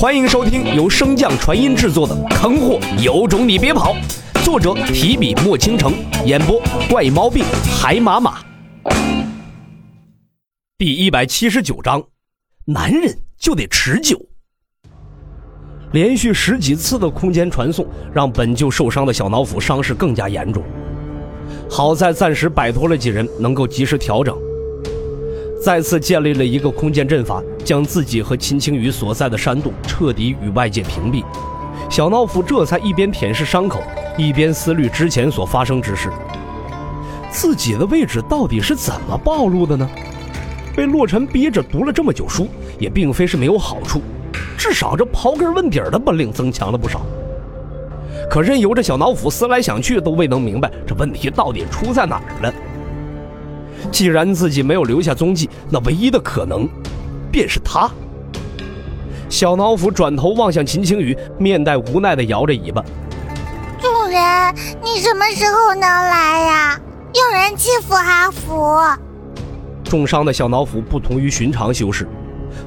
欢迎收听由升降传音制作的《坑货有种你别跑》，作者提笔墨倾城，演播怪猫病海马马。第一百七十九章，男人就得持久。连续十几次的空间传送，让本就受伤的小脑斧伤势更加严重。好在暂时摆脱了几人，能够及时调整。再次建立了一个空间阵法，将自己和秦青雨所在的山洞彻底与外界屏蔽。小脑斧这才一边舔舐伤口，一边思虑之前所发生之事。自己的位置到底是怎么暴露的呢？被洛尘逼着读了这么久书，也并非是没有好处，至少这刨根问底的本领增强了不少。可任由这小脑斧思来想去，都未能明白这问题到底出在哪儿了。既然自己没有留下踪迹，那唯一的可能，便是他。小脑斧转头望向秦青雨，面带无奈的摇着尾巴：“主人，你什么时候能来呀？有人欺负阿福。”重伤的小脑斧不同于寻常修士，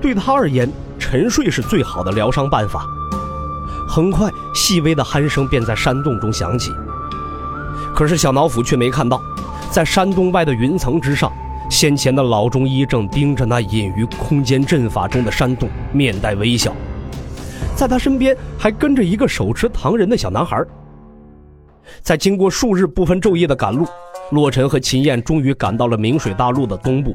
对他而言，沉睡是最好的疗伤办法。很快，细微的鼾声便在山洞中响起，可是小脑斧却没看到。在山洞外的云层之上，先前的老中医正盯着那隐于空间阵法中的山洞，面带微笑。在他身边还跟着一个手持唐人的小男孩。在经过数日不分昼夜的赶路，洛尘和秦燕终于赶到了明水大陆的东部。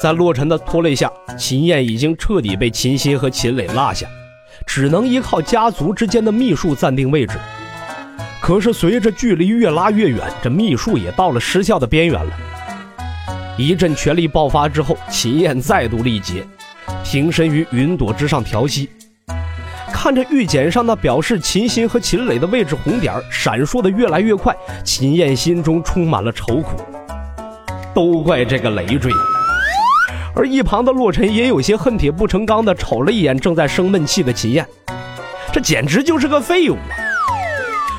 在洛尘的拖累下，秦燕已经彻底被秦心和秦磊落下，只能依靠家族之间的秘术暂定位置。可是随着距离越拉越远，这秘术也到了失效的边缘了。一阵全力爆发之后，秦燕再度力竭，停身于云朵之上调息。看着玉简上那表示秦心和秦磊的位置红点闪烁的越来越快，秦燕心中充满了愁苦。都怪这个累赘。而一旁的洛尘也有些恨铁不成钢的瞅了一眼正在生闷气的秦燕，这简直就是个废物啊！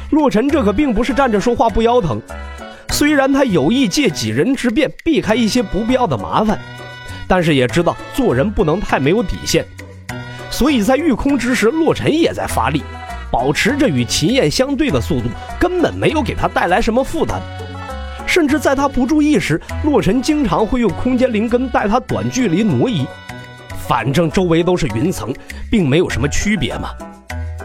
洛尘这可并不是站着说话不腰疼，虽然他有意借几人之便避开一些不必要的麻烦，但是也知道做人不能太没有底线，所以在御空之时，洛尘也在发力，保持着与秦燕相对的速度，根本没有给他带来什么负担，甚至在他不注意时，洛尘经常会用空间灵根带他短距离挪移，反正周围都是云层，并没有什么区别嘛。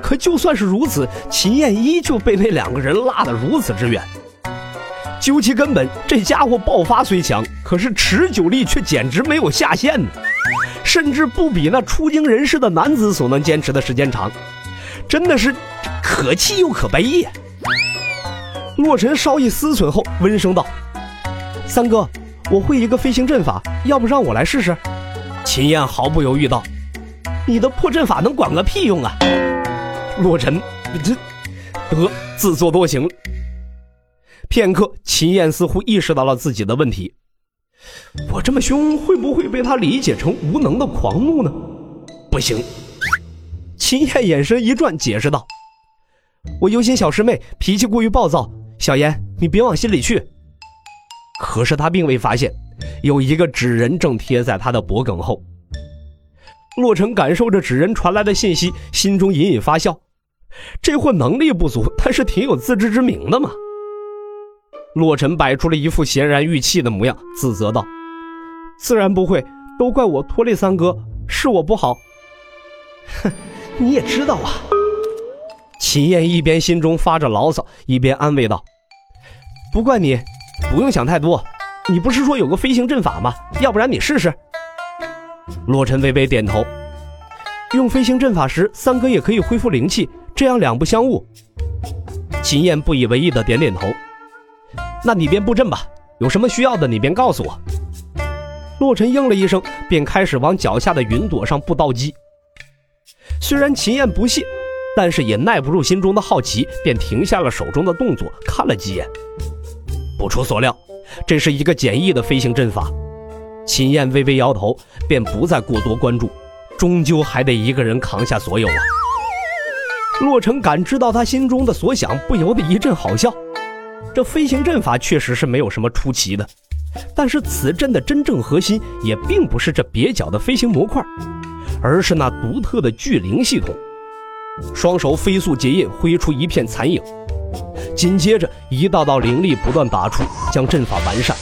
可就算是如此，秦燕依旧被那两个人拉得如此之远。究其根本，这家伙爆发虽强，可是持久力却简直没有下限呢，甚至不比那出京人士的男子所能坚持的时间长，真的是可气又可悲呀！洛尘稍一思忖后，温声道：“三哥，我会一个飞行阵法，要不让我来试试？”秦燕毫不犹豫道：“你的破阵法能管个屁用啊！”洛尘，这得自作多情。片刻，秦燕似乎意识到了自己的问题。我这么凶，会不会被他理解成无能的狂怒呢？不行。秦燕眼神一转，解释道：“我忧心小师妹脾气过于暴躁，小妍，你别往心里去。”可是他并未发现，有一个纸人正贴在他的脖颈后。洛尘感受着纸人传来的信息，心中隐隐发笑。这货能力不足，但是挺有自知之明的嘛。洛尘摆出了一副闲然欲泣的模样，自责道：“自然不会，都怪我拖累三哥，是我不好。”哼，你也知道啊。秦燕一边心中发着牢骚，一边安慰道：“不怪你，不用想太多。你不是说有个飞行阵法吗？要不然你试试。”洛尘微微点头，用飞行阵法时，三哥也可以恢复灵气。这样两不相误。秦燕不以为意的点点头。那你便布阵吧，有什么需要的你便告诉我。洛尘应了一声，便开始往脚下的云朵上布道基。虽然秦燕不屑，但是也耐不住心中的好奇，便停下了手中的动作，看了几眼。不出所料，这是一个简易的飞行阵法。秦燕微微摇头，便不再过多关注，终究还得一个人扛下所有啊。洛尘感知到他心中的所想，不由得一阵好笑。这飞行阵法确实是没有什么出奇的，但是此阵的真正核心也并不是这蹩脚的飞行模块，而是那独特的聚灵系统。双手飞速结印，挥出一片残影，紧接着一道道灵力不断打出，将阵法完善。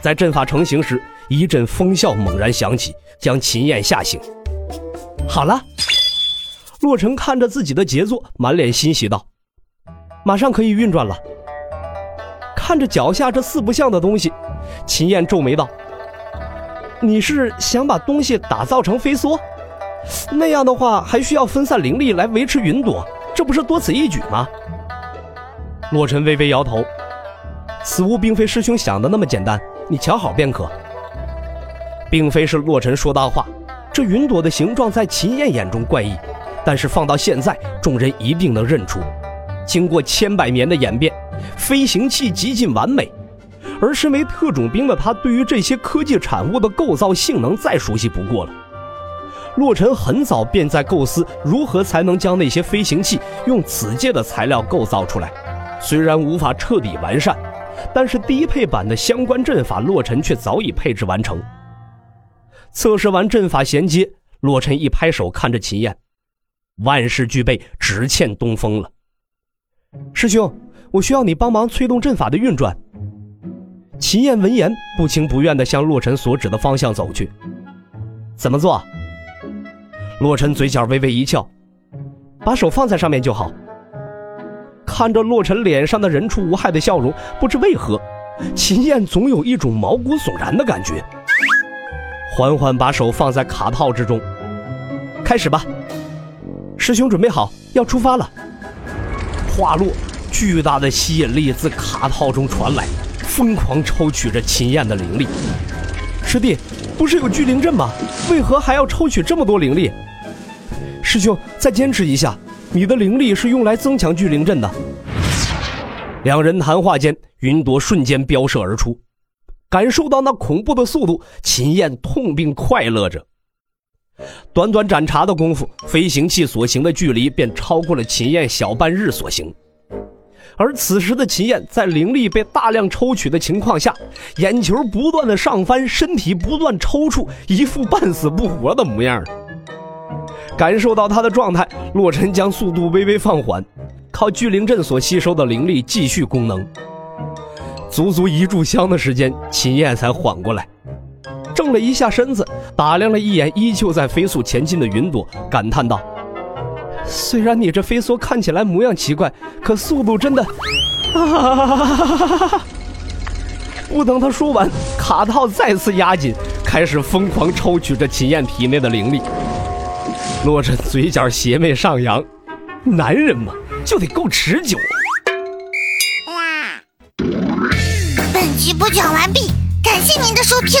在阵法成型时，一阵风啸猛然响起，将秦燕吓醒。好了，洛尘看着自己的杰作，满脸欣喜道：“马上可以运转了。”看着脚下这四不像的东西，秦燕皱眉道：“你是想把东西打造成飞梭？那样的话，还需要分散灵力来维持云朵，这不是多此一举吗？”洛尘微微摇头：“此物并非师兄想的那么简单。”你瞧好便可，并非是洛尘说大话。这云朵的形状在秦燕眼中怪异，但是放到现在，众人一定能认出。经过千百年的演变，飞行器极尽完美。而身为特种兵的他，对于这些科技产物的构造性能再熟悉不过了。洛尘很早便在构思如何才能将那些飞行器用此界的材料构造出来，虽然无法彻底完善。但是低配版的相关阵法，洛尘却早已配置完成。测试完阵法衔接，洛尘一拍手，看着秦燕，万事俱备，只欠东风了。师兄，我需要你帮忙催动阵法的运转。秦燕闻言，不情不愿地向洛尘所指的方向走去。怎么做？洛尘嘴角微微一翘，把手放在上面就好。看着洛尘脸上的人畜无害的笑容，不知为何，秦燕总有一种毛骨悚然的感觉。缓缓把手放在卡套之中，开始吧。师兄准备好，要出发了。话落，巨大的吸引力自卡套中传来，疯狂抽取着秦燕的灵力。师弟，不是有聚灵阵吗？为何还要抽取这么多灵力？师兄，再坚持一下。你的灵力是用来增强聚灵阵的。两人谈话间，云朵瞬间飙射而出，感受到那恐怖的速度，秦燕痛并快乐着。短短盏茶的功夫，飞行器所行的距离便超过了秦燕小半日所行。而此时的秦燕，在灵力被大量抽取的情况下，眼球不断的上翻，身体不断抽搐，一副半死不活的模样。感受到他的状态，洛尘将速度微微放缓，靠聚灵阵所吸收的灵力继续功能。足足一炷香的时间，秦燕才缓过来，了一下身子，打量了一眼依旧在飞速前进的云朵，感叹道：“虽然你这飞梭看起来模样奇怪，可速度真的……”啊！不等他说完，卡套再次压紧，开始疯狂抽取着秦燕体内的灵力。洛尘嘴角邪魅上扬，男人嘛就得够持久。哇本集播讲完毕，感谢您的收听。